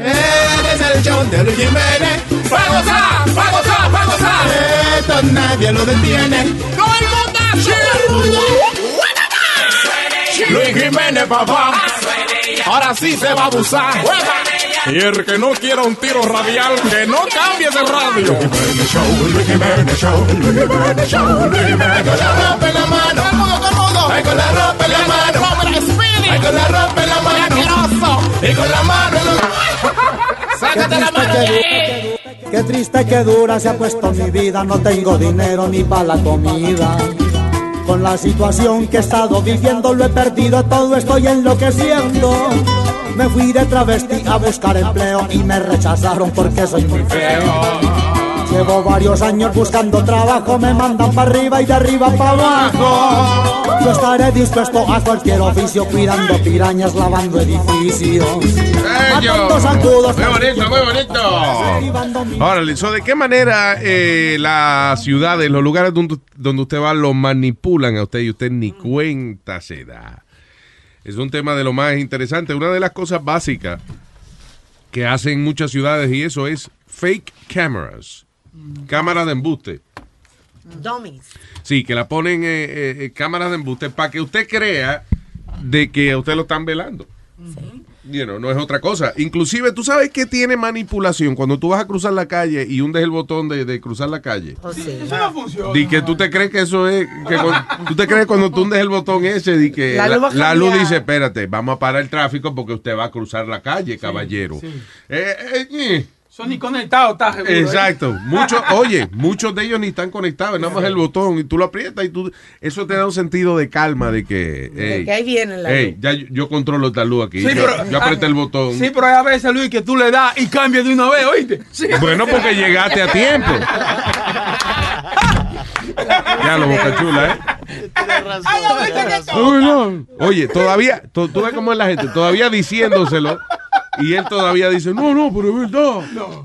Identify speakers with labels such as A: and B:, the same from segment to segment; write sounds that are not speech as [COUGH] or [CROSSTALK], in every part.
A: Es el show de Luis Jiménez. ¡Va a gozar! ¡Va a gozar! ¡Va a gozar! Esto nadie lo detiene. ¡Todo el mundo! Luis Jiménez, papá. Ahora sí se va a abusar. Y el que no quiera un tiro radial, que no cambie de radio. Luis Jiménez Show, Luis Jiménez Show, Luis Jiménez Con la ropa en la mano. Con la ropa en la mano. Con la ropa en la mano. Y con la mano en los... Sácate la mano.
B: Qué triste que dura se ha puesto mi vida, no tengo dinero ni para la comida. Con la situación que he estado viviendo lo he perdido todo, estoy enloqueciendo. Me fui de travesti a buscar empleo y me rechazaron porque soy muy feo. Llevo varios años buscando trabajo, me mandan para arriba y de arriba para abajo. Yo estaré dispuesto a cualquier oficio, cuidando pirañas, lavando edificios. Zancudos,
C: Muy bonito, muy bonito. Ahora, so, ¿de qué manera eh, las ciudades, los lugares donde, donde usted va, lo manipulan a usted y usted ni cuenta se da? Es un tema de lo más interesante. Una de las cosas básicas que hacen muchas ciudades y eso es fake cameras. Cámaras de embuste.
D: Dummies.
C: Sí, que la ponen eh, eh, eh, cámaras de embuste para que usted crea de que a usted lo están velando. You know, no es otra cosa. Inclusive, ¿tú sabes que tiene manipulación cuando tú vas a cruzar la calle y hundes el botón de, de cruzar la calle?
D: Oh, sí.
E: Eso no funciona.
C: Di que tú te crees que eso es, que cuando- [LAUGHS] tú te crees cuando tú hundes el botón ese, di que
D: La
C: la,
D: luz va a
C: la luz dice, espérate, vamos a parar el tráfico porque usted va a cruzar la calle, caballero.
E: sí.
C: Eh, eh, eh.
E: Son ni conectados, está seguro. ¿eh?
C: Exacto. [LAUGHS] Muchos, oye, muchos de ellos ni están conectados, nada más el botón y tú lo aprietas y tú, eso te da un sentido de calma de que,
D: De que ahí viene la
C: hey,
D: luz.
C: ya yo, yo controlo esta luz aquí.
E: Sí,
C: yo,
E: pero-
C: yo apreté el botón.
E: Sí, pero hay a veces, Luis, que tú le das y cambias de una vez, ¿oíste? Sí.
C: Bueno, porque llegaste a tiempo. [LAUGHS] ya lo boca chula, ¿eh?
E: Ay,
C: Uy, no. Oye, todavía, tú ves cómo es la gente, todavía diciéndoselo, y él todavía dice, no, no, pero es verdad.
E: No.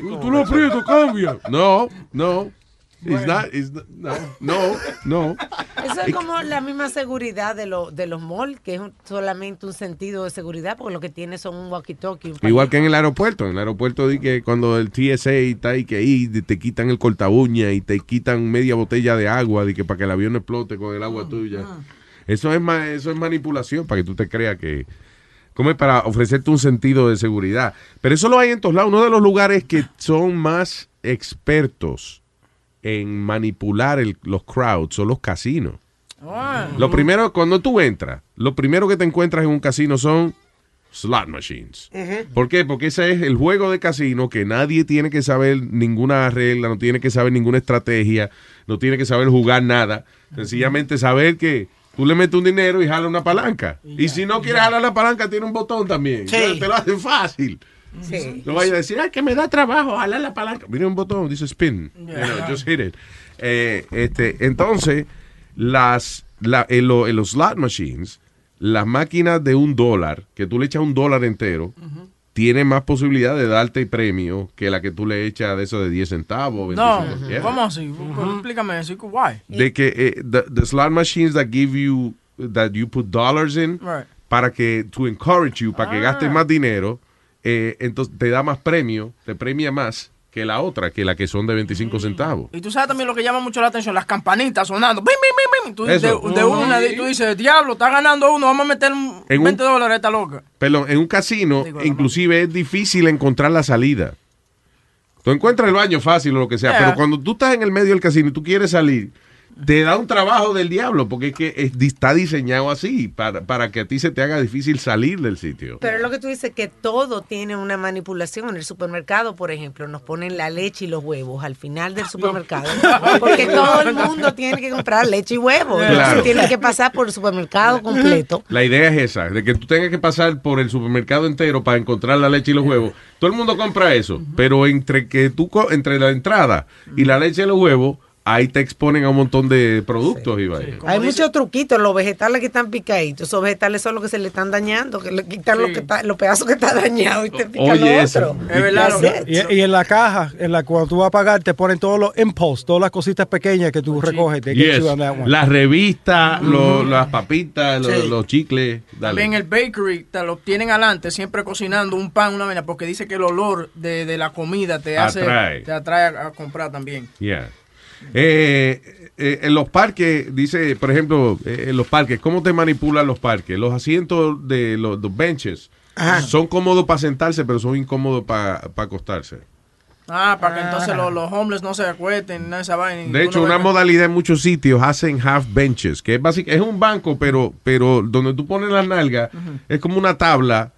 C: Tú, tú lo aprietas, cambia. No, no. It's not- it's not- no, no, no.
D: Eso es como la misma seguridad de, lo- de los malls, que es un- solamente un sentido de seguridad, porque lo que tiene son un walkie-talkie. un
C: Igual que en el aeropuerto. En el aeropuerto di que cuando el TSA está ahí que ahí te quitan el cortabuña y te quitan media botella de agua de que para que el avión no explote con el agua tuya. Eso es eso es manipulación para que tú te creas que como es para ofrecerte un sentido de seguridad. Pero eso lo hay en todos lados. Uno de los lugares que son más expertos en manipular el- los crowds son los casinos.
D: Ah.
C: Lo primero, cuando tú entras, lo primero que te encuentras en un casino son slot machines. ¿Por qué? Porque ese es el juego de casino que nadie tiene que saber ninguna regla, no tiene que saber ninguna estrategia, no tiene que saber jugar nada. Sencillamente saber que tú le metes un dinero y jala una palanca. Y, si no quieres jalar la palanca, tiene un botón también.
D: Sí.
C: Te lo hacen fácil.
D: Sí.
C: No vaya a decir, ay, que me da trabajo jalar la palanca. Mira un botón, dice spin. You know, just hit it. Eh, este, entonces, las, la- en, lo- en los slot machines, las máquinas de un dólar, que tú le echas un dólar entero, tiene más posibilidad de darte premio que la que tú le echas de eso de 10 centavos.
E: No,
C: 25 yeah.
E: ¿cómo así? Explícame eso. Why?
C: De que eh, the, the slot machines that give you, that you put dollars in,
E: Right.
C: para que, to encourage you, para que gastes más dinero, eh, entonces te da más premio, te premia más que la otra, que la que son de 25 centavos.
E: Y tú sabes también lo que llama mucho la atención, las campanitas sonando. ¡Bim, bim, bim, bim! Tú, de, de una, de- tú dices, diablo, está ganando uno, vamos a meter un
C: En un-
E: 20 dólares a esta loca.
C: Perdón, en un casino,
E: Digo,
C: inclusive es difícil encontrar la salida. Tú encuentras el baño fácil o lo que sea,
E: Yeah.
C: pero cuando tú estás en el medio del casino y tú quieres salir, te da un trabajo del diablo, porque es que es- está diseñado así, para, para que a ti se te haga difícil salir del sitio.
D: Pero es lo que tú dices, que todo tiene una manipulación. En el supermercado, por ejemplo, nos ponen la leche y los huevos al final del supermercado. [LAUGHS] Porque todo el mundo tiene que comprar leche y huevos.
C: Claro.
D: Tienen que pasar por el supermercado completo. [LAUGHS]
C: La idea es esa, de que tú tengas que pasar por el supermercado entero para encontrar la leche y los huevos. Todo el mundo compra eso, pero entre que tú entre la entrada y la leche y los huevos ahí te exponen a un montón de productos y vaya.
D: Hay muchos truquitos, los vegetales que están picaditos, esos vegetales son los que se le están dañando, que le quitan lo que está- los pedazos que están dañados y te pican
C: Oye,
D: lo
C: eso.
D: otro.
E: Es verdad.
F: Y, y en la caja, en la cuando tú vas a pagar, te ponen todos los impulse, todas las cositas pequeñas que tú recoges.
C: Yes. Las revistas, las papitas, lo-
E: Sí.
C: los chicles. Dale.
E: También el bakery te lo tienen adelante, siempre cocinando un pan, una vaina, porque dice que el olor de, de la comida te hace,
C: Atrae.
E: te atrae a, a comprar también.
C: Yeah. Eh, eh, en los parques, dice, por ejemplo, eh, en los parques, ¿cómo te manipulan los parques? Los asientos de los, los benches son cómodos para sentarse, pero son incómodos para acostarse.
E: Ah, para que entonces los, los homeless no se acuesten, nada de esa vaina.
C: De hecho, una
E: venga-
C: modalidad en muchos sitios hacen half benches, que es básic- es un banco, pero, pero donde tú pones las nalgas, es como una tabla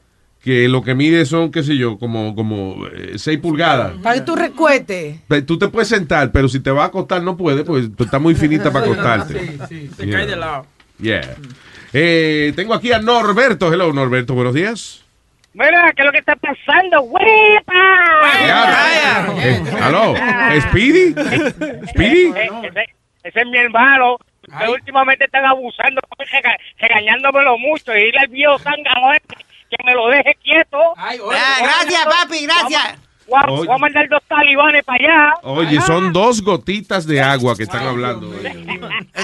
C: que lo que mide son, qué sé yo, como, como 6 pulgadas.
D: Para que tú recuetes.
C: Pe- Tú te puedes sentar, pero si te vas a acostar no puedes, pues tú estás muy finita para acostarte.
E: Sí, sí, te
C: Yeah.
E: cae de lado.
C: Yeah. Eh, tengo aquí a Norberto. Hello, Norberto. Buenos días.
G: Mira, ¿qué es lo que está pasando? ¡Huepa!
C: Ya. Eh, Aló. ¿Speedy? ¿Speedy?
G: Eh, ese, es mi hermano. Que últimamente están abusando, rega- regañándomelo mucho. Y viejo zángano este que me lo deje quieto.
E: Ay,
G: Voy a
E: oye,
G: mandar dos-
H: papi, gracias.
G: Voy a,
C: Oye.
G: voy a mandar dos talibanes para allá.
C: Oye, son dos gotitas de agua que están hablando.
H: Usted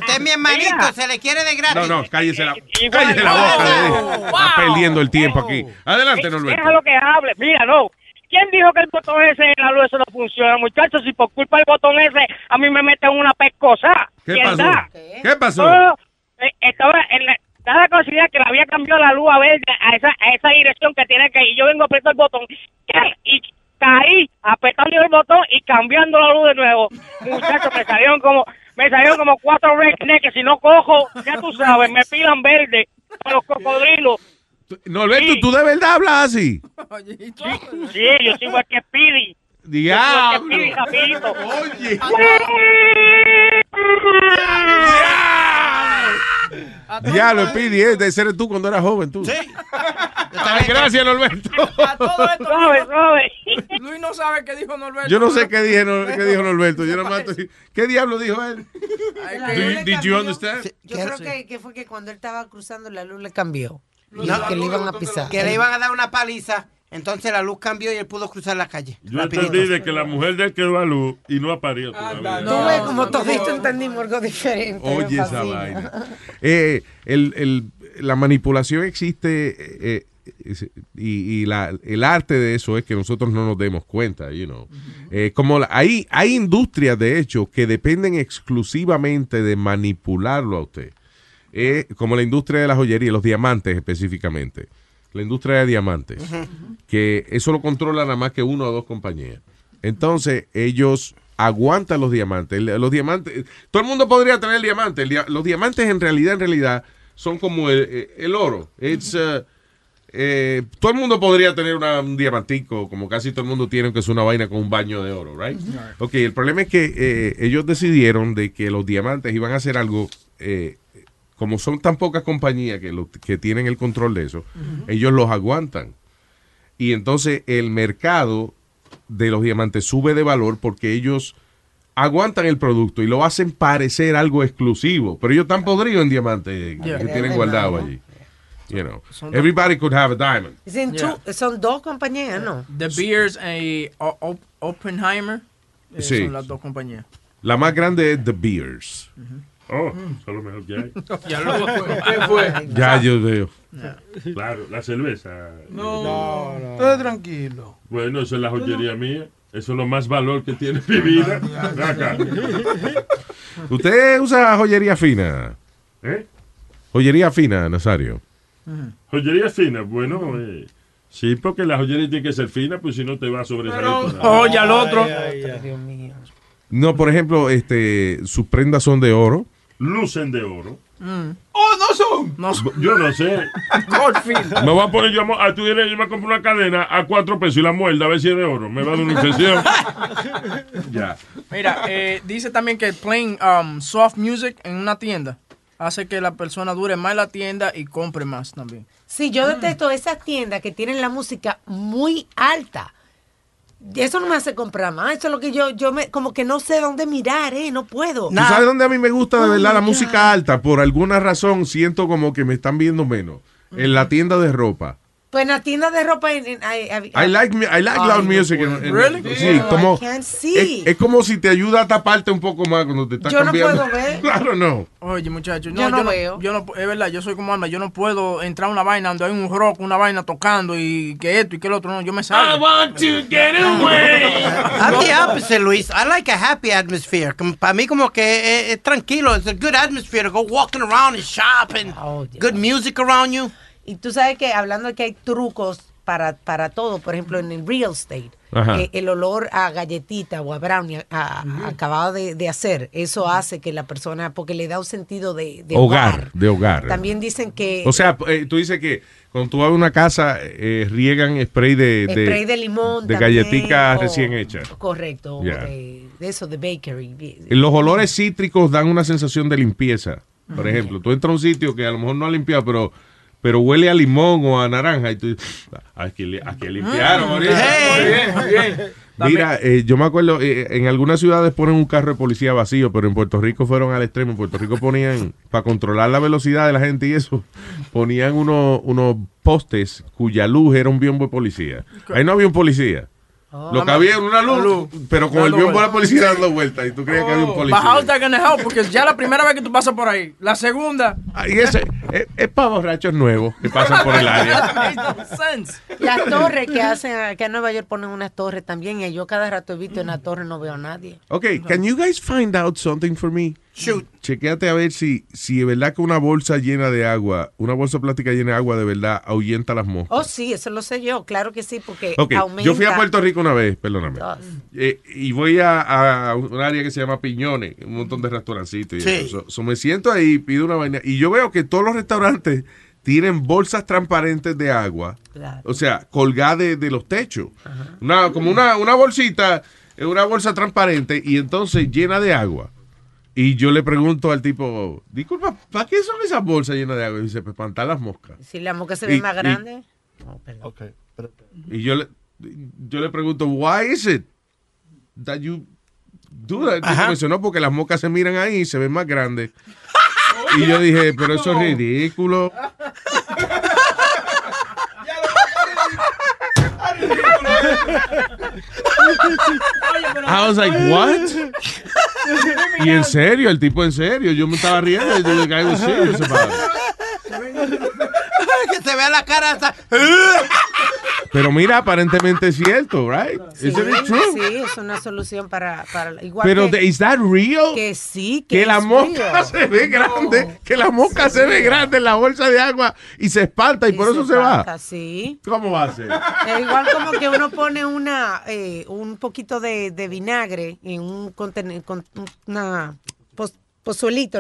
H: es mi hermanito,
G: Mira.
H: se le quiere de gratis.
C: No, no, cállese la,
G: Igual-
C: cállese la boca.
E: Wow.
C: Está perdiendo el tiempo aquí. Adelante,
G: Deja
C: Norberto.
G: lo que hable. Mira, no. ¿Quién dijo que el botón ese en la luz eso no funciona, muchachos? Si por culpa del botón ese a mí me meten una pescosa.
C: ¿Qué
G: ¿Quién
C: pasó?
G: da?
C: ¿Qué pasó?
G: Eh, estaba en la, dada la casualidad que le había cambiado la luz a verde a esa, a esa dirección que tiene que ir. Yo vengo a apretar el botón y caí apretando el botón y cambiando la luz de nuevo. Muchachos, me salieron como me salieron como cuatro rednecks que si no cojo, ya tú sabes, me pilan verde con los cocodrilos.
C: Norberto,
G: Sí.
C: ¿tú de verdad hablas así?
E: tú-
G: Sí, yo soy igual que Speedy.
C: Diablo.
G: Speedy, rapidito.
C: Oye. Diablo, Eh, de ese tú cuando eras joven, tú. Sí. gracias, Norberto.
E: A todo esto,
G: Suave, suave.
E: Luis no sabe qué dijo Norberto.
C: Yo no sé qué, dije, Nor- qué dijo [LAUGHS] Norberto. Yo nomás estoy- ¿Qué diablo dijo él?
E: Ay,
C: did you understand?
D: Yo creo que, que fue que cuando él estaba cruzando la luz le cambió. No, que le iban a pisar.
H: Que le iban a dar una paliza, entonces la luz cambió y él pudo cruzar la calle.
I: Yo
H: Rapidito.
I: entendí de que la mujer de él quedó a luz y no aparió todavía.
D: Tú ves como todito entendimos algo diferente.
C: Oye, esa vaina. [LAUGHS] Eh, el, el- la manipulación existe eh, es- y, y la- el arte de eso es que nosotros no nos demos cuenta, you know. Eh, como la- hay, hay industrias, de hecho, que dependen exclusivamente de manipularlo a usted. Eh, como la industria de la joyería, los diamantes específicamente. La industria de diamantes. Que eso lo controla nada más que una o dos compañías. Entonces, ellos aguantan los diamantes. Los diamantes, todo el mundo podría tener diamantes. Los diamantes en realidad, en realidad, son como el, eh, el oro. It's, uh, eh, todo el mundo podría tener una- un diamantico, como casi todo el mundo tiene, que es una vaina con un baño de oro, right? Ok, el problema es que eh, ellos decidieron de que los diamantes iban a hacer algo, eh, como son tan pocas compañías que, lo- que tienen el control de eso, ellos los aguantan. Y entonces el mercado de los diamantes sube de valor porque ellos aguantan el producto y lo hacen parecer algo exclusivo. Pero ellos están podridos en diamantes
E: Yeah.
C: que tienen guardado allí. You know, everybody could have a diamond.
E: Yeah.
D: son dos compañías, ¿no?
E: The Beers y Oppenheimer eh,
C: Sí.
E: son las dos compañías.
C: La más grande es The Beers.
I: Oh, eso es lo mejor que hay. [LAUGHS]
E: Ya luego ¿Qué fue?
C: Ya yo veo.
I: Claro, la cerveza.
E: No,
F: Todo tranquilo.
I: Bueno, eso es la joyería mía. Eso es lo más valor que tiene mi vida. [LAUGHS] Acá.
C: ¿Usted usa joyería fina?
I: ¿Eh?
C: Joyería fina, Nazario.
I: Joyería fina, bueno, eh, sí, porque la joyería tiene que ser fina, pues si no te va a sobresalir.
E: Oye, al otro.
C: No, por ejemplo, este, sus prendas son de oro.
I: Lucen de oro.
E: ¡Oh, no son! No son.
I: Yo no sé. [LAUGHS] Me voy a poner yo a, yo me compro una cadena a cuatro pesos y la muerda a ver si es de oro. Me va a dar una infección. [LAUGHS] ya.
E: Mira, eh, dice también que playing um, soft music en una tienda hace que la persona dure más en la tienda y compre más también.
D: Sí, yo detesto esas tiendas que tienen la música muy alta. Eso no me hace comprar más. Eso es lo que yo, yo me, como que no sé dónde mirar, ¿eh? No puedo.
C: ¿Tú sabes dónde a mí me gusta de
D: Oh,
C: verdad la música alta? Por alguna razón siento como que me están viendo menos. En la tienda de ropa.
D: Pues en la tienda de ropa. en- en- I, I-
C: I like, I like loud
D: no
C: music.
D: puedo.
C: en- en-
E: Really?
C: Sí,
D: No,
C: como,
D: I can't see.
C: es, es como si te ayuda a taparte un poco más cuando te estás
D: Yo no
C: cambiando.
D: puedo ver. [LAUGHS]
C: Claro, no.
E: Oye, muchachos,
D: Yo
E: no,
D: no
E: yo, no,
D: veo.
E: yo no, es verdad, yo soy como Alma, yo no puedo entrar a una vaina donde hay un rock, una vaina tocando y que esto y que lo otro, no, yo me salgo.
I: I want to get away. [LAUGHS]
H: I'm the opposite, Luis. I like a happy atmosphere. Para mí como que es, es tranquilo. It's a good atmosphere to go walking around and shop and
D: Oh,
H: good music around you.
D: Y tú sabes que hablando de que hay trucos para, para todo, por ejemplo, en el real estate, el olor a galletita o a brownie a- a- acabado de, de hacer, eso hace que la persona, porque le da un sentido de, de
C: Hogar, de hogar.
D: También dicen que
C: O sea, eh, tú dices que cuando tú vas a una casa, eh, riegan spray de, de,
D: spray de limón,
C: de
D: también,
C: galletica
D: o-
C: recién hecha.
D: Correcto, de, de eso, de bakery.
C: Los olores cítricos dan una sensación de limpieza. Por ejemplo, tú entras a un sitio que a lo mejor no ha limpiado, pero pero huele a limón o a naranja y tú "Ah, aquí, aquí limpiaron. Ahorita". Muy bien, muy bien. [LAUGHS] Mira, eh, yo me acuerdo, eh, en algunas ciudades ponen un carro de policía vacío, pero en Puerto Rico fueron al extremo. En Puerto Rico ponían, [LAUGHS] para controlar la velocidad de la gente y eso, [LAUGHS] ponían unos, unos postes cuya luz era un biombo de policía. Ahí no había un policía. Lo que había era una luz, pero con el biombo de la policía dando vueltas y tú creías que había un policía.
E: But how's that gonna help? Porque ya la primera vez que tú pasas por ahí, la segunda.
C: Ah, Y ese es, es para borrachos nuevos que pasan por el área. [LAUGHS]
D: Las torres que hacen, que en Nueva York ponen unas torres también, y yo cada rato he visto en la torre no veo a nadie.
C: Ok, can you guys find out something for me?
H: Shoot.
C: Chequéate a ver si, si es verdad que una bolsa llena de agua, una bolsa plástica llena de agua de verdad ahuyenta las moscas.
D: Oh, sí, eso lo sé yo, claro que sí, porque aumenta.
C: yo fui a Puerto Rico una vez, perdóname. Eh, y voy a, a un área que se llama Piñones, un montón de restaurancitos. Y
H: Sí.
C: eso. So- so me siento ahí, pido una vaina. Y yo veo que todos los restaurantes tienen bolsas transparentes de agua.
D: Claro.
C: O sea, colgadas de, de los techos. Una, como una, una bolsita, eh, una bolsa transparente y entonces llena de agua. Y yo le pregunto al tipo, disculpa, ¿para qué son esas bolsas llenas de agua? Y dice, para espantar las moscas.
D: Si la mosca se
C: Y-
D: ve más
C: y-
D: grande. Oh, perdón.
C: Y yo le, yo le pregunto, why is it that you do that? El tipo me dice, no, porque las moscas se miran ahí y se ven más grandes. Y yo dije, pero eso es ridículo. [LAUGHS] I was like, what? [LAUGHS] [LAUGHS] Y en serio, el tipo en serio, yo me estaba riendo. y yo, it.
H: que se vea la cara hasta... [LAUGHS]
C: Pero mira, aparentemente es cierto, right?
D: Sí,
C: Isn't it true?
D: sí, es una solución para, para igual
C: Pero,
D: que,
C: de- ¿is that real?
D: que sí, que,
C: Que la mosca
D: real.
C: se ve grande, que la mosca se ve grande en la bolsa de agua y se espanta y,
D: Y
C: por eso se va.
D: Sí.
C: ¿Cómo va a ser?
D: Es igual como que uno pone una eh, un poquito de, de vinagre en un contenedor, con una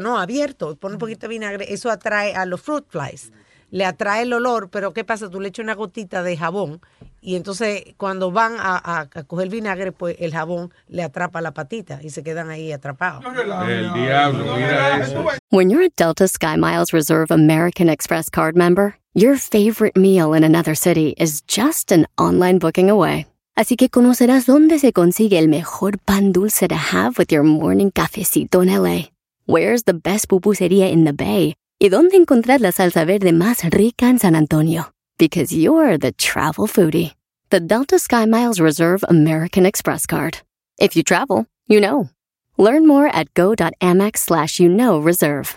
D: ¿no? Abierto, pone un poquito de vinagre, eso atrae a los fruit flies. Le atrae el olor, pero ¿qué pasa? Tú le echas una gotita de jabón y entonces cuando van a, a- a coger vinagre, pues el jabón le atrapa la patita y se quedan ahí atrapados.
C: El diablo, mira eso.
J: When you're a Delta SkyMiles Reserve American Express card member, your favorite meal in another city is just an online booking away. Así que conocerás dónde se consigue el mejor pan dulce to have with your morning cafecito en LA. Where's the best pupusería in the Bay? Y dónde encontrar la salsa verde más rica en San Antonio. Because you're the travel foodie. The Delta SkyMiles Reserve American Express card. If you travel, you know. Learn more at go.amex slash you know reserve.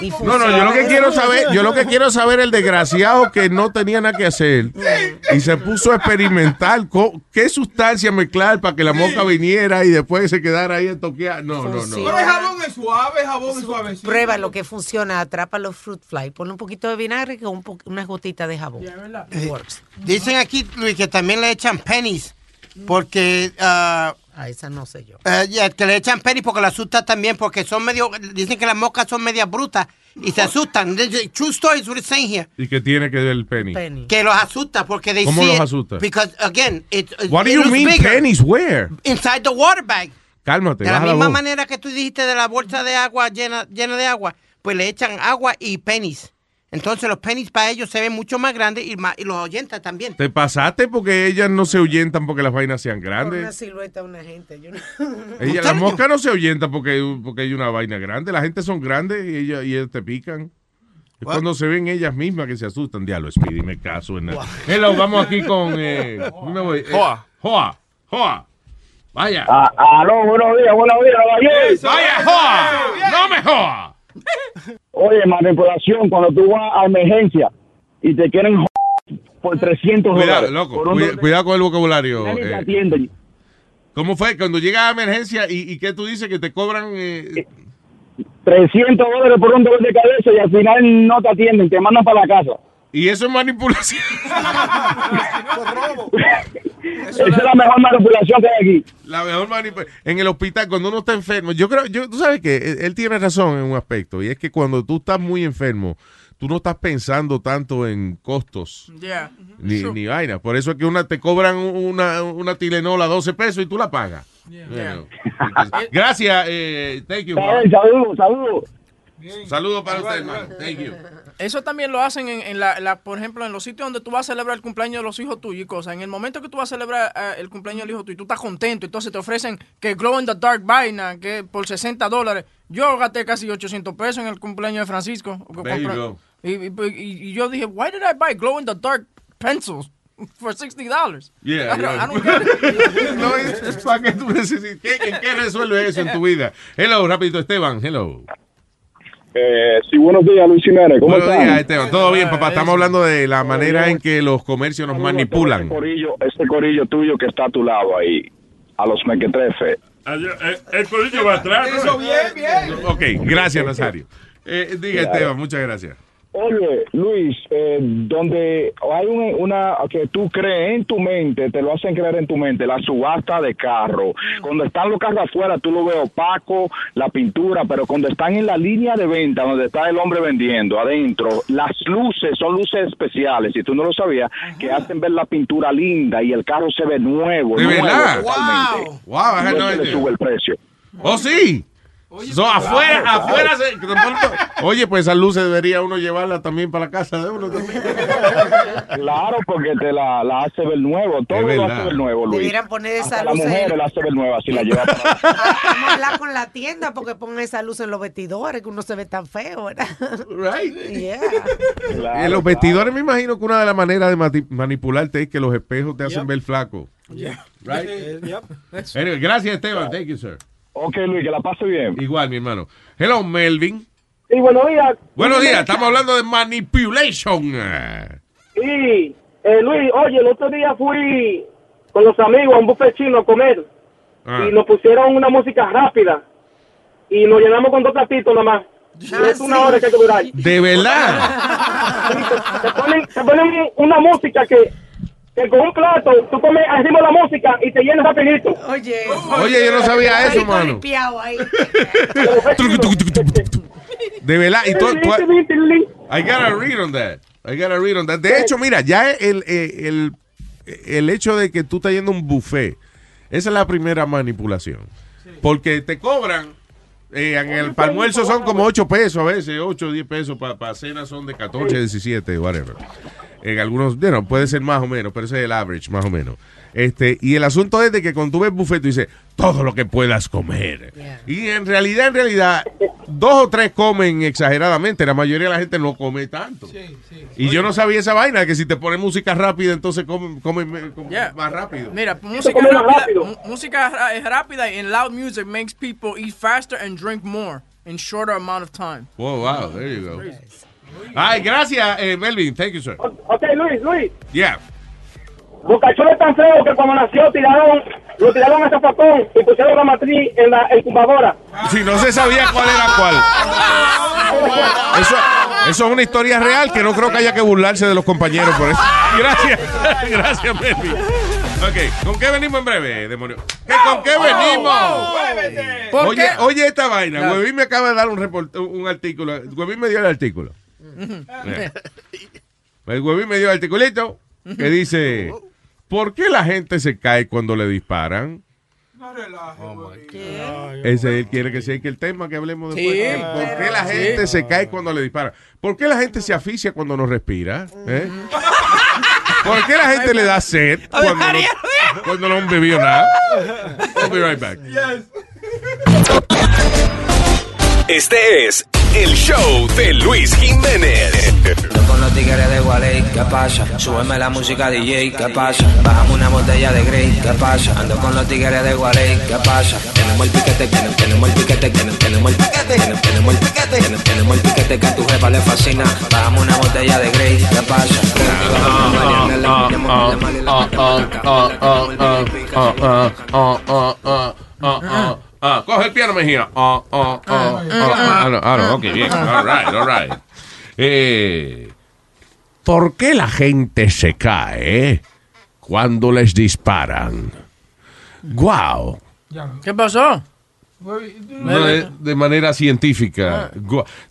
D: Y
C: No, no, yo lo que quiero saber, yo lo que quiero saber el desgraciado que no tenía nada que hacer y se puso a experimentar co- qué sustancia mezclar para que la mosca viniera y después se quedara ahí en toquear. No, no, no.
K: Pero el jabón es suave, el jabón es suave.
D: Prueba lo que funciona, atrapa los fruit fly, ponle un poquito de vinagre con un unas gotitas de jabón. It works.
H: Dicen aquí, Luis, que también le echan pennies. Porque. ah,
D: A esa no sé yo.
H: eh, ya, que le echan pennies porque la asustan también. Porque son medio. Dicen que las moscas son medias brutas y se asustan. True story is what it's saying here.
C: ¿Y qué tiene que ver el penny?
H: Que los asusta porque they
C: ¿Cómo
H: see
C: los
H: it
C: asusta?
H: Because, again, it, it-
C: What do
H: it
C: you mean
H: bigger
C: pennies? Where?
H: Inside the water bag.
C: Cálmate,
H: De la
C: la
H: misma
C: voz.
H: manera que tú dijiste de la bolsa de agua llena, llena de agua, pues le echan agua y pennies. Entonces los pennies para ellos se ven mucho más grandes y, más, y los ahuyentan también.
C: Te pasaste porque ellas no se ahuyentan porque las vainas sean
D: Por una
C: grandes.
D: silueta de una gente. Yo no- [LAUGHS]
C: Ellas, las moscas no se ahuyentan porque, porque hay una vaina grande. La gente son grandes y ellas, y ellas te pican. Es cuando se ven ellas mismas que se asustan. Diablo, Speedy, me caso en nada. [LAUGHS] Hello, vamos aquí con... Eh, ¿dónde voy? Eh,
L: Joa.
C: Joa. Joa. Vaya.
M: Ah, aló, buenos días, buenos días, caballero.
C: Vaya, Joa. No me joa. [LAUGHS]
M: Oye, manipulación, cuando tú vas a emergencia y te quieren joder por 300
C: Cuidado,
M: dólares.
C: loco. cuida- cuidado con el vocabulario. eh. ¿Cómo fue? Cuando llega a emergencia y, y qué tú dices que te cobran... eh,
M: 300 dólares por un dolor de cabeza y al final no te atienden, te mandan para la casa.
C: Y eso es manipulación.
M: Esa es la mejor manipulación que hay aquí.
C: La mejor manip- en el hospital cuando uno está enfermo. Yo creo, yo, tú sabes que él, tiene razón en un aspecto y es que cuando tú estás muy enfermo, tú no estás pensando tanto en costos
E: Yeah.
C: ni, ni vaina. Por eso es que una te cobran una, una Tilenol a 12 pesos y tú la pagas. [LAUGHS] Gracias, eh, thank you.
M: Saludos, saludos.
C: Saludos para usted, hermano. Thank you.
E: Eso también lo hacen en, en la, la- por ejemplo, en los sitios donde tú vas a celebrar el cumpleaños de los hijos tuyos y cosas. En el momento que tú vas a celebrar eh, el cumpleaños del hijo tuyo, tú estás contento, entonces te ofrecen que glow in the dark vaina, que por 60 dólares. Yo gasté casi 800 pesos en el cumpleaños de Francisco.
C: There you go.
E: Y, y- yo dije, why did I buy glow in the dark pencils for 60 dollars?
C: Yeah,
E: I don't-
C: yeah.
E: I don't get it. [LAUGHS]
C: no, es, es para que tú necesites. ¿Qué, ¿En qué resuelve eso en tu vida? Hello, rapidito, Esteban. Hello.
M: Eh, sí, buenos días, Luis Jiménez. ¿Cómo
C: Buenos
M: están?
C: días, Esteban. Todo bien, papá. Estamos hablando de la manera en que los comercios nos manipulan.
M: Ese corillo, ese corillo tuyo que está a tu lado ahí, a los mequetrefes.
I: Eh, el corillo va atrás. ¿no?
K: Eso, bien, bien.
C: Ok, gracias, Nazario. Eh, diga. Esteban, muchas gracias.
M: Oye, Luis, eh, donde hay un- una que tú crees en tu mente, te lo hacen creer en tu mente, la subasta de carro. Cuando están los carros afuera, tú lo ves opaco, la pintura, pero cuando están en la línea de venta, donde está el hombre vendiendo, adentro, las luces son luces especiales, si tú no lo sabías, que hacen ver la pintura linda y el carro se ve nuevo.
C: ¿De
M: nuevo
C: verdad?
M: totalmente.
C: Wow,
M: Y
C: no
M: le sube el precio.
C: ¿Oh, sí? So, afuera, afuera. se- pronto- Oye, pues esas luces debería uno llevarlas también para la casa de uno también.
M: Claro, porque te la, la hace ver nuevo, todo lo hace ver nuevo, Luis.
D: Debieran poner esa
M: Hasta la
D: luz en-
M: mujer la hace ver nueva si la lleva para
D: Vamos a hablar con la tienda porque pongan esa luz en los vestidores que uno se ve tan feo, ¿verdad?
C: Right.
D: Yeah.
C: en los vestidores me imagino que una de las maneras de manipularte es que los espejos te hacen ver flaco. Right. Anyway, gracias, Esteban. Thank you, sir.
M: Ok, Luis, que la pase bien.
C: Igual, mi hermano. Hello, Melvin.
N: Sí, buenos días.
C: Buenos días, estamos hablando de manipulation.
N: Sí, eh, Luis, oye, el otro día fui con los amigos a un buffet chino a comer
C: Ah.
N: y nos pusieron una música rápida y nos llenamos con dos platitos nada más. Y es una hora que hay que durar.
C: De verdad.
N: Te ponen, te ponen una música que, que con un plato tú comes encima la música y te llenas rapidito.
D: Oye,
C: Oye, yo no sabía eso, mano. De verdad. Y tú, tú- I gotta read on that. I gotta read on that. De hecho, mira, ya el, el, el, el hecho de que tú estás yendo a un buffet, esa es la primera manipulación. Porque te cobran, eh, en el almuerzo son como 8 pesos a veces, 8 o 10 pesos, para cena son de 14, 17, whatever. En algunos, bueno, puede ser más o menos, pero ese es el average, más o menos. Este, y el asunto es de que cuando tú ves buffet, tú dices, todo lo que puedas comer. Y en realidad, en realidad, dos o tres comen exageradamente. La mayoría de la gente no come tanto. Y yo no sabía esa vaina, que si te pones música rápida, entonces comen, comen- comen
E: Yeah.
C: más rápido.
E: Mira, música rápida, música es rápida and loud music makes people eat faster and drink more. in shorter amount of time.
C: Oh, wow, there you go. Ay, gracias, eh, Melvin. Thank you, sir.
N: Ok, Luis, Luis.
C: Yeah.
N: Bocachón es tan feo que cuando nació tiraron, lo tiraron a zafacón y pusieron la matriz en la incubadora.
C: Si no se sabía cuál era cuál. Eso, eso es una historia real que no creo que haya que burlarse de los compañeros por eso. Gracias, [LAUGHS] gracias, Melvin. Ok, ¿con qué venimos en breve, demonio? ¿Qué, ¿Con qué venimos?
E: ¿Por
C: Oye,
E: qué?
C: oye esta vaina. Huevín me acaba de dar un, report- un artículo. Huevín me dio el artículo. [LAUGHS] El Huevín me dio el articulito que dice, ¿por qué la gente se cae cuando le disparan? Ese él quiere que sea que el tema que hablemos
E: Sí.
C: después. ¿Por qué la
E: Sí.
C: gente se cae cuando le disparan? ¿Por qué la gente se asfixia cuando no respira? ¿Eh? ¿Por qué la gente le da sed cuando no, cuando no han bebido nada? I'll be right back.
O: Este es el show de Luis Jiménez.
P: Con los tigres de Gualey, ¿qué pasa? Súbeme la música DJ, ¿qué pasa? Bajamos una botella de Grey, ¿qué pasa? Ando con los tigres de Gualey, ¿qué pasa? Tenemos el piquete, tenemos, tenemos el piquete, tenemos, tenemos el piquete, tenemos, tenemos el piquete, tenemos, tenemos el piquete que a tu jefa le fascina. Bajamos una botella de Grey, ¿qué pasa?
C: Ah, coge el piano, Mejía. Ah, ah, ah, ah, ah, ah, ok, bien. All right, all right. Eh, ¿Por qué la gente se cae cuando les disparan? Wow.
E: ¿Qué pasó?
C: No, de, de manera científica.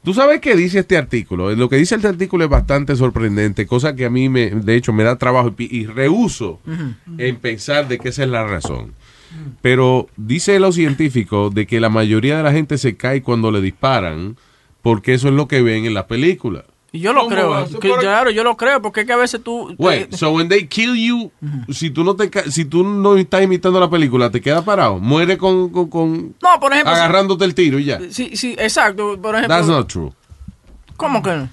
C: ¿Tú sabes qué dice este artículo? Lo que dice este artículo es bastante sorprendente, cosa que a mí, me, de hecho, me da trabajo y, y rehuso en pensar de que esa es la razón. Pero dice los científicos de que la mayoría de la gente se cae cuando le disparan porque eso es lo que ven en la película.
E: Y yo lo
C: ¿Cómo
E: creo. que- claro, yo lo creo, porque es que a veces tú...
C: Wait, so when they kill you, si tú no te ca- si tú no estás imitando la película, te quedas parado, muere con, con, con-
E: No, por ejemplo... si-
C: agarrándote el tiro y ya.
E: Sí, sí, exacto. Por ejemplo...
C: That's not true.
E: ¿Cómo que no?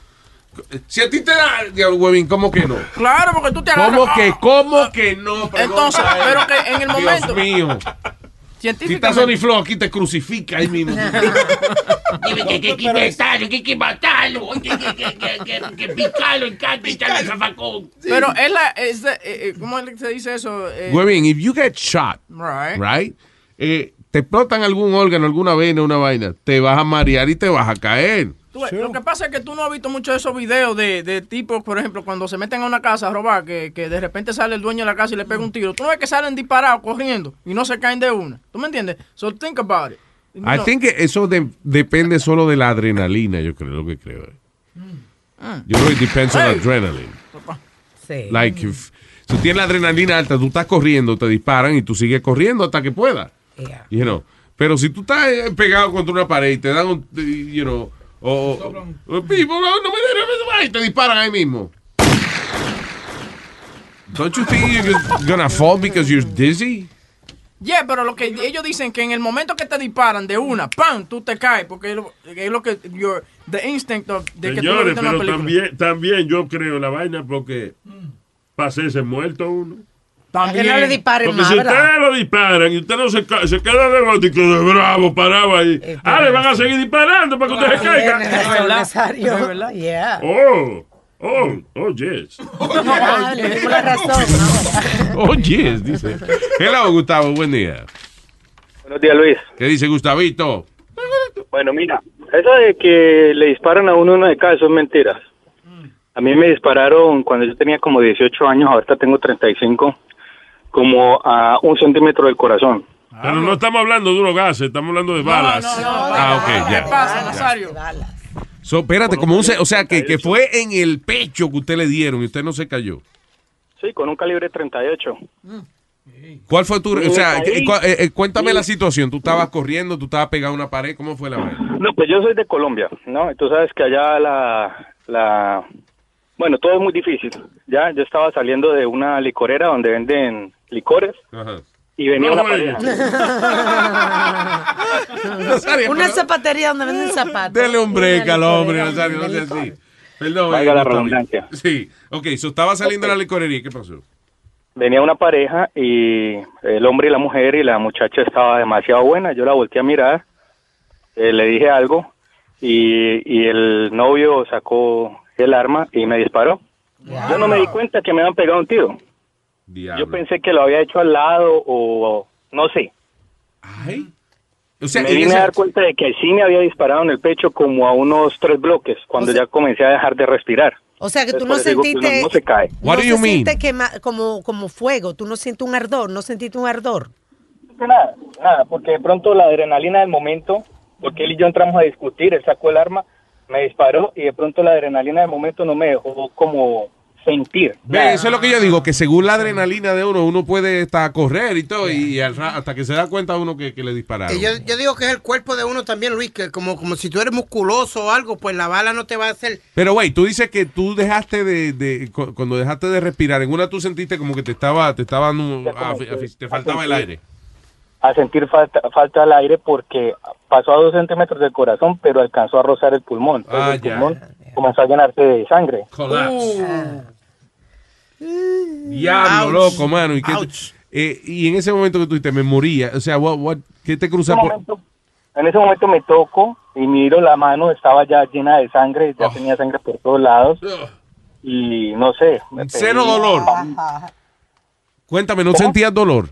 C: Si a ti te da, diablo, huevín, ¿cómo que no?
E: Claro, porque tú te agarras...
C: ¿Cómo que, cómo que no?
E: Entonces, pero que en el momento...
C: Dios mío. Si está Sony Flow aquí te crucifica ahí mismo. [LAUGHS]
Q: Dime que hay que matarlo, que hay que matarlo, que picarlo en cada echarle el zafacón.
E: Pero es la... Es eh, eh, ¿Cómo se dice eso? Eh,
C: Huevín, if you get shot,
E: Right.
C: right? Eh, te explotan algún órgano, alguna vena, una vaina, te vas a marear y te vas a caer.
E: Tú Lo que pasa es que tú no has visto muchos de esos videos de, de tipos, por ejemplo, cuando se meten a una casa a robar, que, que de repente sale el dueño de la casa y le pega un tiro. Tú no ves que salen disparados, corriendo, y no se caen de una. ¿Tú me entiendes? So think about it.
C: I
E: No.
C: think que eso de- depende solo de la adrenalina, yo creo, lo que creo.
E: Mm.
C: Yo creo que depends on
E: Hey.
C: adrenaline.
D: Sí.
C: Like, if, si tienes la adrenalina alta, tú estás corriendo, te disparan y tú sigues corriendo hasta que puedas.
D: Yeah.
C: You know. Pero si tú estás eh, pegado contra una pared y te dan un, you know, o, o- no, no me dejes, y te disparan ahí mismo. Don't you think you're gonna fall because you're dizzy?
E: Yeah, pero lo que ellos dicen que en el momento que te disparan de una, ¡pam! tú te caes, porque es lo, es lo que, your, the instinct of, de que tú lo
I: Señores,
E: la
I: pero también, también yo creo la vaina porque pase ese muerto uno.
D: Para que no le disparen
I: Porque
D: más,
I: si
D: ¿verdad?
I: ustedes lo disparan y usted no se, se queda de gótico de bravo, parado ahí. Ah, le van a seguir disparando para que usted se caiga.
D: Tienes razón, Nazario. Yeah.
I: Oh, oh, oh, yes.
D: Ah, le dimos la razón.
C: Oh, yes, dice. Hello, Gustavo, buen día.
R: Buenos días, Luis.
C: ¿Qué dice Gustavito?
R: Bueno, mira, eso de que le disparan a uno una de cada, eso es mentiras. A mí me dispararon cuando yo tenía como 18 años, ahorita tengo 35, como a un centímetro del corazón.
I: Pero no estamos hablando de unos gases, estamos hablando de balas.
C: Ah, ok, ya.
E: ¿Qué pasa, Nazario?
C: So, espérate, como un, o sea, que, que fue en el pecho que usted le dieron y usted no se cayó.
R: Sí, con un calibre 38.
C: ¿Cuál fue tu, o sea, cua- eh, eh, cuéntame
R: Sí.
C: la situación. Tú estabas corriendo, tú estabas pegado a una pared, ¿cómo fue la vaina?
R: No, pues yo soy de Colombia, ¿no? Y tú sabes que allá la, la... Bueno, todo es muy difícil. Ya, yo estaba saliendo de una licorera donde venden licores y venía [LAUGHS]
I: No,
R: una pareja.
D: Una zapatería donde venden zapatos.
C: Dele un break al hombre, Nazario, no sea así. Perdón.
R: Valga
C: eh,
R: la redundancia.
C: Sí, ok, so estaba saliendo de la licorería, ¿qué pasó?
R: venía una pareja y el hombre y la mujer y la muchacha estaba demasiado buena. Yo la volteé a mirar eh, le dije algo y, y el novio sacó el arma y me disparó. Yo no me di cuenta que me habían pegado un tiro. Yo pensé que lo había hecho al lado o no sé.
C: O sea,
R: me vine
C: ese-
R: a dar cuenta de que sí me había disparado en el pecho como a unos tres bloques cuando ya comencé a dejar de respirar.
D: O sea, que tú no
R: Entonces, por eso digo que
D: sentiste...
R: uno no se cae.
D: no se siente quema- como, como fuego, tú no sientes un ardor, no sentiste un ardor.
R: Nada, nada, porque de pronto la adrenalina del momento, porque él y yo entramos a discutir, él sacó el arma, me disparó y de pronto la adrenalina del momento no me dejó como sentir.
C: Ve, eso es lo que yo digo, que según la adrenalina de uno, uno puede hasta correr y todo, y al ra- hasta que se da cuenta uno que, que le dispararon.
H: Yo, yo digo que es el cuerpo de uno también, Luis, que como, como si tú eres musculoso o algo, pues la bala no te va a hacer...
C: Pero, güey, tú dices que tú dejaste de, de- cu- cuando dejaste de respirar, en una tú sentiste como que te estaba, te estaba, te faltaba el aire.
R: A sentir falta, falta al aire porque pasó a dos centímetros del corazón, pero alcanzó a rozar el pulmón. Entonces,
C: Ah,
R: el pulmón comenzó a llenarse de sangre.
C: Diablo,
R: Ouch.
C: loco, mano. ¿Y, qué te- eh, y en ese momento que tú dijiste, me moría. O sea, what- what- ¿qué te cruza
R: En ese
C: por...?
R: momento- En ese momento me toco y miro la mano, estaba ya llena de sangre, ya tenía sangre por todos lados. Y no sé.
C: Cero dolor. Cuéntame, ¿no
R: ¿Cómo?
C: sentías dolor?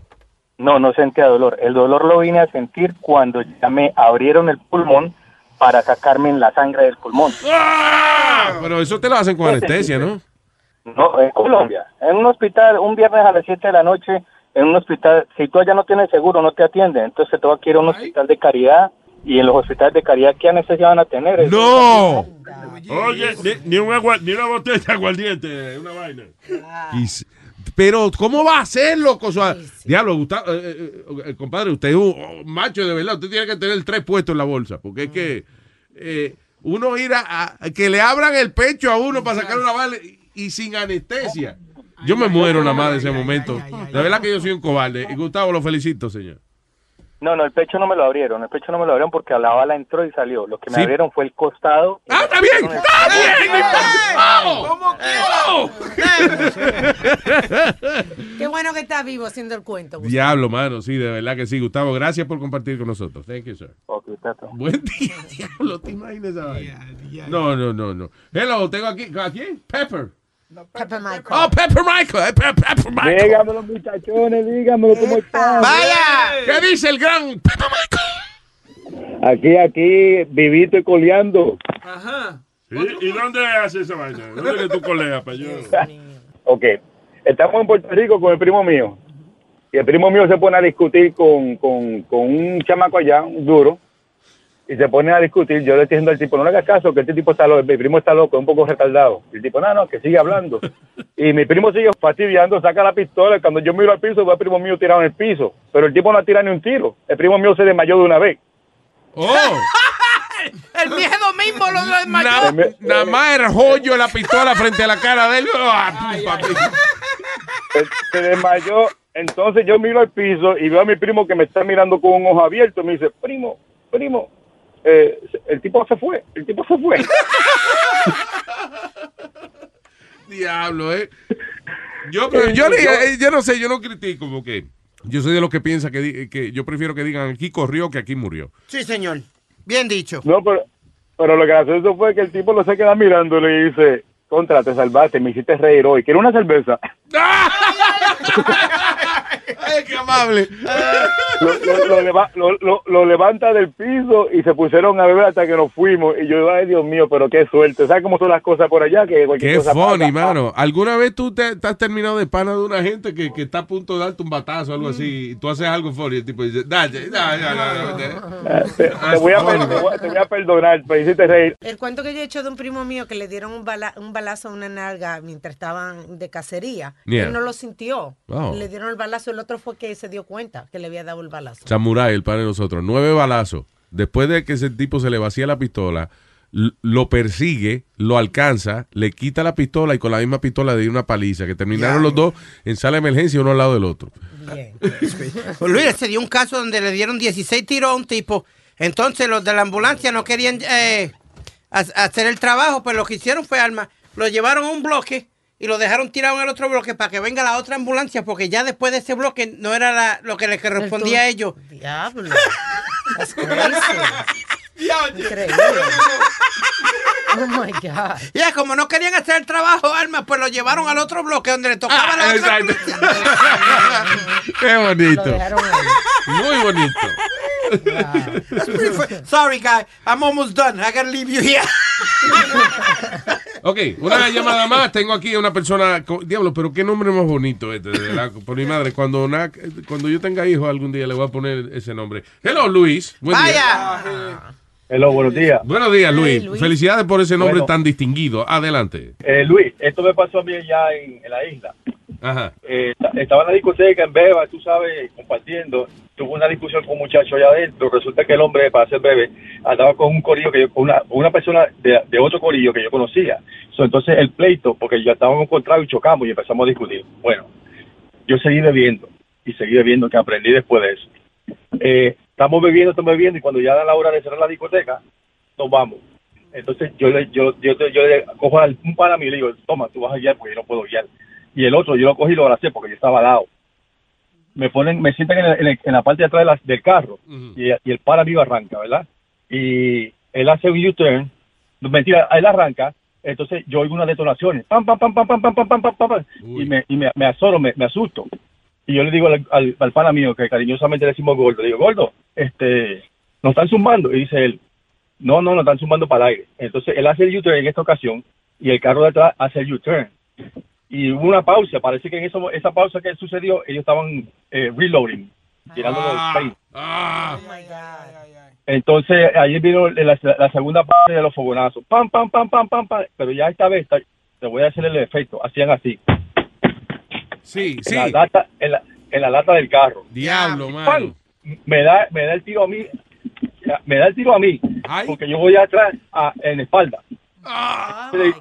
R: No, no sentía dolor. El dolor lo vine a sentir cuando ya me abrieron el pulmón para sacarme la sangre del pulmón.
C: Ah, Pero eso te lo hacen con anestesia, ¿no?
R: No, en Colombia. En un hospital, un viernes a las 7 de la noche, en un hospital, si tú allá no tienes seguro, no te atienden. Entonces te va a ir a un hospital de caridad y en los hospitales de caridad, ¿qué anestesia van a tener?
C: ¡No!
I: Oye, ni, ni un agua- ni una botella de aguardiente, una vaina.
C: Pero, ¿cómo va a hacerlo? Cosa? Diablo, Gustavo, eh, eh, eh, compadre, usted es un oh, macho de verdad. Usted tiene que tener tres puestos en la bolsa. Porque es que eh, uno ir a, a- que le abran el pecho a uno para sacar una bala y, y sin anestesia. Yo me muero nada más de ese momento. De verdad que yo soy un cobarde. Y [LAUGHS] Gustavo, lo felicito, señor.
R: No, no, el pecho no me lo abrieron. El pecho no me lo abrieron porque la bala entró y salió. Lo que me
C: Sí.
R: abrieron fue el costado.
C: ¡Ah, está bien!
D: Qué bueno que estás vivo haciendo el cuento. Gustavo.
C: Diablo, mano, sí, de verdad que sí. Gustavo, gracias por compartir con nosotros. Thank you, sir. Buen día, [LAUGHS] diablo, ¿te imaginas esa vaina? No, no, no, no. Hello, tengo aquí, ¿a quién? Pepper.
D: Pepper Michael.
C: Oh, Pepper Michael, eh, Pe- Pepper Michael.
L: Dígamelo, muchachones, dígamelo cómo están.
C: ¡Vaya! ¿Qué dice el gran Pepper
L: Aquí, aquí, vivito y coleando.
I: ¿Y, y dónde hace esa vaina? ¿Dónde que tú coleas para yo? [LAUGHS]
L: Ok, estamos en Puerto Rico con el primo mío. Y el primo mío se pone a discutir con, con, con un chamaco allá, un duro. Y se pone a discutir. Yo le estoy diciendo al tipo, no le hagas caso, que este tipo está loco. Mi primo está loco, un poco retardado. Y el tipo, no, no, que sigue hablando. [LAUGHS] Y mi primo sigue fastidiando, saca la pistola. Y cuando yo miro al piso, veo al primo mío tirado en el piso. Pero el tipo no tira ni un tiro. El primo mío se desmayó de una vez.
C: ¡Oh! [LAUGHS]
H: El miedo mismo lo desmayó.
C: Nada más el joyo de la pistola frente a la cara de él. [LAUGHS] Ah,
L: se, se desmayó. Entonces yo miro al piso y veo a mi primo que me está mirando con un ojo abierto. Me dice, primo, primo, eh, el tipo se fue, el tipo se fue. [LAUGHS]
C: Diablo, ¿eh? Yo, pero yo, ni- eh, yo no sé, yo no critico porque yo soy de los que piensa que, que yo prefiero que digan aquí corrió que aquí murió.
H: Sí, señor. Bien dicho.
L: No, pero, pero lo gracioso fue que el tipo lo se queda mirando y le dice, contra, te salvaste, me hiciste reír hoy. ¿Quieres una cerveza? [LAUGHS] [LAUGHS]
C: ¡Ay, qué amable!
L: lo, lo- lo leva- lo- lo- lo levanta del piso y se pusieron a beber hasta que nos fuimos. Y yo, ay, Dios mío, pero qué suerte. ¿Sabes cómo son las cosas por allá? Que cualquier
C: Qué
L: cosa
C: funny,
L: pasa.
C: mano. ¿Alguna vez tú te, te has terminado de pana de una gente que, que está a punto de darte un batazo o algo así y tú haces algo funny y el tipo dice, dale, dale, dale,
L: Te, te voy a, te voy perdonar, me hiciste reír.
D: El cuento que yo he hecho de un primo mío que le dieron un, bala- un balazo a una nalga mientras estaban de cacería.
C: Yeah.
D: Él no lo sintió.
C: Oh.
D: Le dieron el balazo, el otro fue que se dio cuenta que le había dado el balazo.
C: Samurai, el padre de nosotros, nueve balazos. Después de que ese tipo se le vacía la pistola, lo persigue, lo alcanza, le quita la pistola y con la misma pistola le dio una paliza, que terminaron los dos en sala de emergencia uno al lado del otro. [LAUGHS]
H: Pues Luis, se dio un caso donde le dieron 16 tiros a un tipo. Entonces los de la ambulancia no querían eh, ha- hacer el trabajo, pues lo que hicieron fue arma. Lo llevaron a un bloque y lo dejaron tirado en el otro bloque para que venga la otra ambulancia, porque ya después de ese bloque no era la- lo que le correspondía a ellos.
D: Diablo. Increíble. Oh my God.
H: Ya, como no querían hacer el trabajo, Alma, pues lo llevaron al otro bloque donde le tocaba la otra.
C: Exacto. [LAUGHS] Qué bonito. Muy bonito.
H: Sorry, guy. I'm almost done. I gotta leave you here. [LAUGHS]
C: Ok, una llamada más. Tengo aquí a una persona. Diablo, pero qué nombre más bonito este, de verdad, por mi madre. Cuando, una- cuando yo tenga hijos algún día le voy a poner ese nombre. Hello, Luis. Buen día.
S: Hello, buenos días.
C: Buenos días, Luis. Felicidades por ese nombre
S: Bueno.
C: tan distinguido. Adelante.
S: Eh, Luis, esto me pasó a mí ya en, en la isla.
C: Ajá.
S: Eh, esta- estaba en la discoteca en Beba, tú sabes, compartiendo. Tuve una discusión con un muchacho allá adentro. Resulta que el hombre, para ser breve, andaba con un corillo que yo, una, una persona de, otro corillo que yo conocía. Entonces el pleito, porque ya estábamos encontrados y chocamos y empezamos a discutir. Bueno, yo seguí bebiendo y seguí bebiendo, que aprendí después de eso. Eh, estamos bebiendo, estamos bebiendo y cuando ya da la hora de cerrar la discoteca, nos vamos. Entonces yo le, yo, yo, yo, yo le cojo al, un para mí y le digo, toma, tú vas a guiar porque yo no puedo guiar. Y el otro yo lo cogí y lo abracé porque yo estaba al lado. Me ponen, me sientan en, el- en el- en la parte de atrás de la- del carro y, y el para mí arranca, ¿verdad? Y él hace un U-turn, mentira, él arranca, entonces yo oigo unas detonaciones, pam, pam, pam, pam, pam, pam, pam, pam, pam, y me, y me, me, me asusto. Y yo le digo al, al, al pana mío, que cariñosamente le decimos gordo, le digo, gordo, este, nos están zumbando. Y dice él, no, no, nos están zumbando para el aire. Entonces él hace el U-turn en esta ocasión y el carro de atrás hace el U-turn. Y hubo una pausa, parece que en eso, esa pausa que sucedió, ellos estaban eh, reloading, tirando los space. Entonces, ahí vino la, la segunda parte de los fogonazos. Pam, pam, pam, pam, pam, pam. Pero ya esta vez, te voy a hacer el efecto. Hacían así.
C: Sí,
S: en La lata, en, la, en la lata del carro.
C: Diablo,
S: ¡Pam!
C: mano.
S: Me da, me da el tiro a mí. Me da el tiro a mí. Porque yo voy atrás a- en espalda. Le-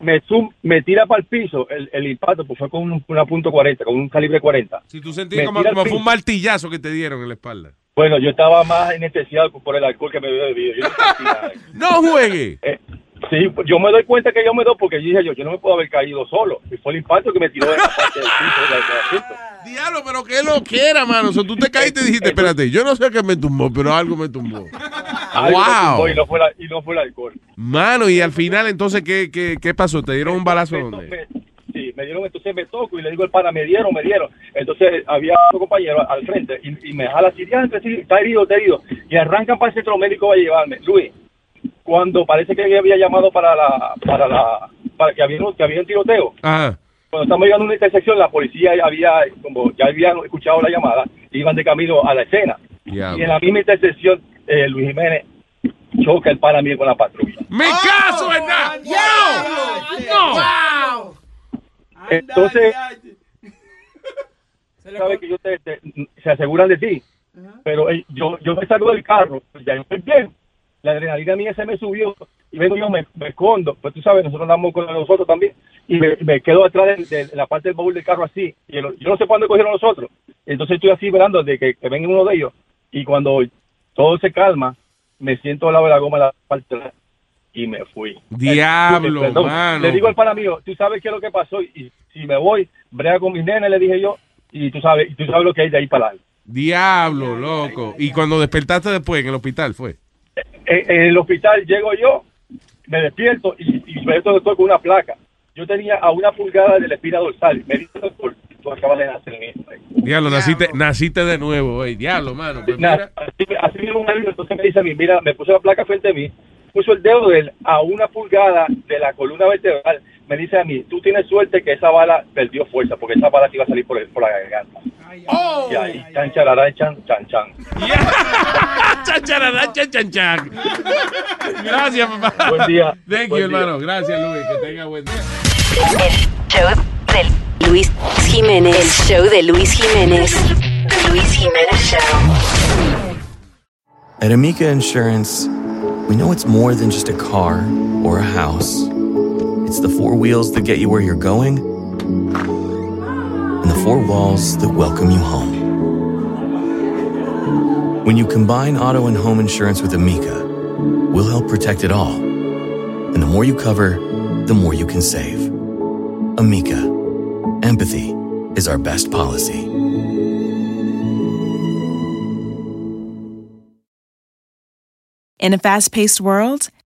S: me, zoom- me tira para el piso el, el impacto, pues fue con un- una punto .40, con un calibre 40.
C: Si tú sentías
S: Me
C: como, fue un martillazo que te dieron en la espalda.
S: Bueno, yo estaba más anestesiado por el alcohol que me había bebido. Yo no. [LAUGHS]
C: ¡No juegue!
S: Eh, sí, pues, yo me doy cuenta que yo me doy porque yo dije yo, yo no me puedo haber caído solo. Y fue el impacto que me tiró de la parte del piso. del- del asiento.
C: Diablo, pero qué lo que era, mano. O sea, tú te caíste y dijiste, espérate, yo no sé qué me tumbó, pero algo me tumbó. [LAUGHS]
S: Algo me tumbó
C: wow.
S: Y no, fue la- y no fue el alcohol.
C: Mano, y al final, entonces, ¿qué, qué, qué pasó? ¿Te dieron un balazo dónde?
S: Sí, me dieron, entonces me toco y le digo al pana, me dieron, me dieron. Entonces había otro compañero al frente y, y me jala así, "Diantre, sí, está herido, está herido. Y arrancan para el centro médico a llevarme. Luis, cuando parece que había llamado para la, para la, para que había, que había un tiroteo.
C: Ajá.
S: Cuando estamos llegando a una intersección, la policía había, como ya habían escuchado la llamada, iban de camino a la escena. Y en la misma intersección, eh, Luis Jiménez choca el pana mío con la patrulla.
C: ¡Me caso en nada! ¡No!
S: Entonces, [LAUGHS] sabes que yo te, te- se aseguran de ti, pero eh, yo, yo me salgo del carro, ya yo estoy bien, la adrenalina mía se me subió y vengo yo, me, me escondo, pues tú sabes, nosotros andamos con nosotros también, y me, me quedo atrás de, de la parte del baúl del carro así, y el- yo no sé cuándo cogieron los otros, entonces estoy así esperando de que, que venga uno de ellos, y cuando todo se calma, me siento al lado de la goma de la parte y me fui.
C: Diablo,
S: Eh, perdón,
C: mano.
S: Le digo al pana mío, tú sabes qué es lo que pasó, y, si me voy, brega con mis nenes, le dije yo, y tú sabes, y tú sabes lo que hay de ahí para adelante.
C: Diablo, loco. Y cuando despertaste después en el hospital, fue.
S: En, en el hospital llego yo, me despierto y, y me estoy con una placa. Yo tenía a una pulgada de la espina dorsal. Me dice, doctor, tú acabas de nacer en esto.
C: Diablo, naciste, naciste de nuevo, güey. Diablo, mano. Pues
S: Na-
C: mira.
S: así, así mismo me dijo, entonces me dice a mí, mira, me puso la placa frente a mí, puso el dedo de él a una pulgada de la columna vertebral, me dice a mí, tú tienes suerte que esa bala perdió fuerza, porque esa bala te iba a salir por, el- por la garganta. y ahí, chan, charará, chan, chan, chan. [LAUGHS]
C: Chan, charará, chan, chan, chan. Gracias, papá.
S: Buen día.
C: Thank
S: Buen
C: you,
S: día.
C: hermano. Gracias, Luis. Que tenga buen día.
T: Show de Luis Jiménez. El show de Luis Jiménez. The Luis Jiménez Show.
U: At Amica Insurance, we know it's more than just a car or a house. It's the four wheels that get you where you're going and the four walls that welcome you home. When you combine auto and home insurance with Amica, we'll help protect it all. And the more you cover, the more you can save. Amica, empathy is our best policy.
V: In a fast paced world,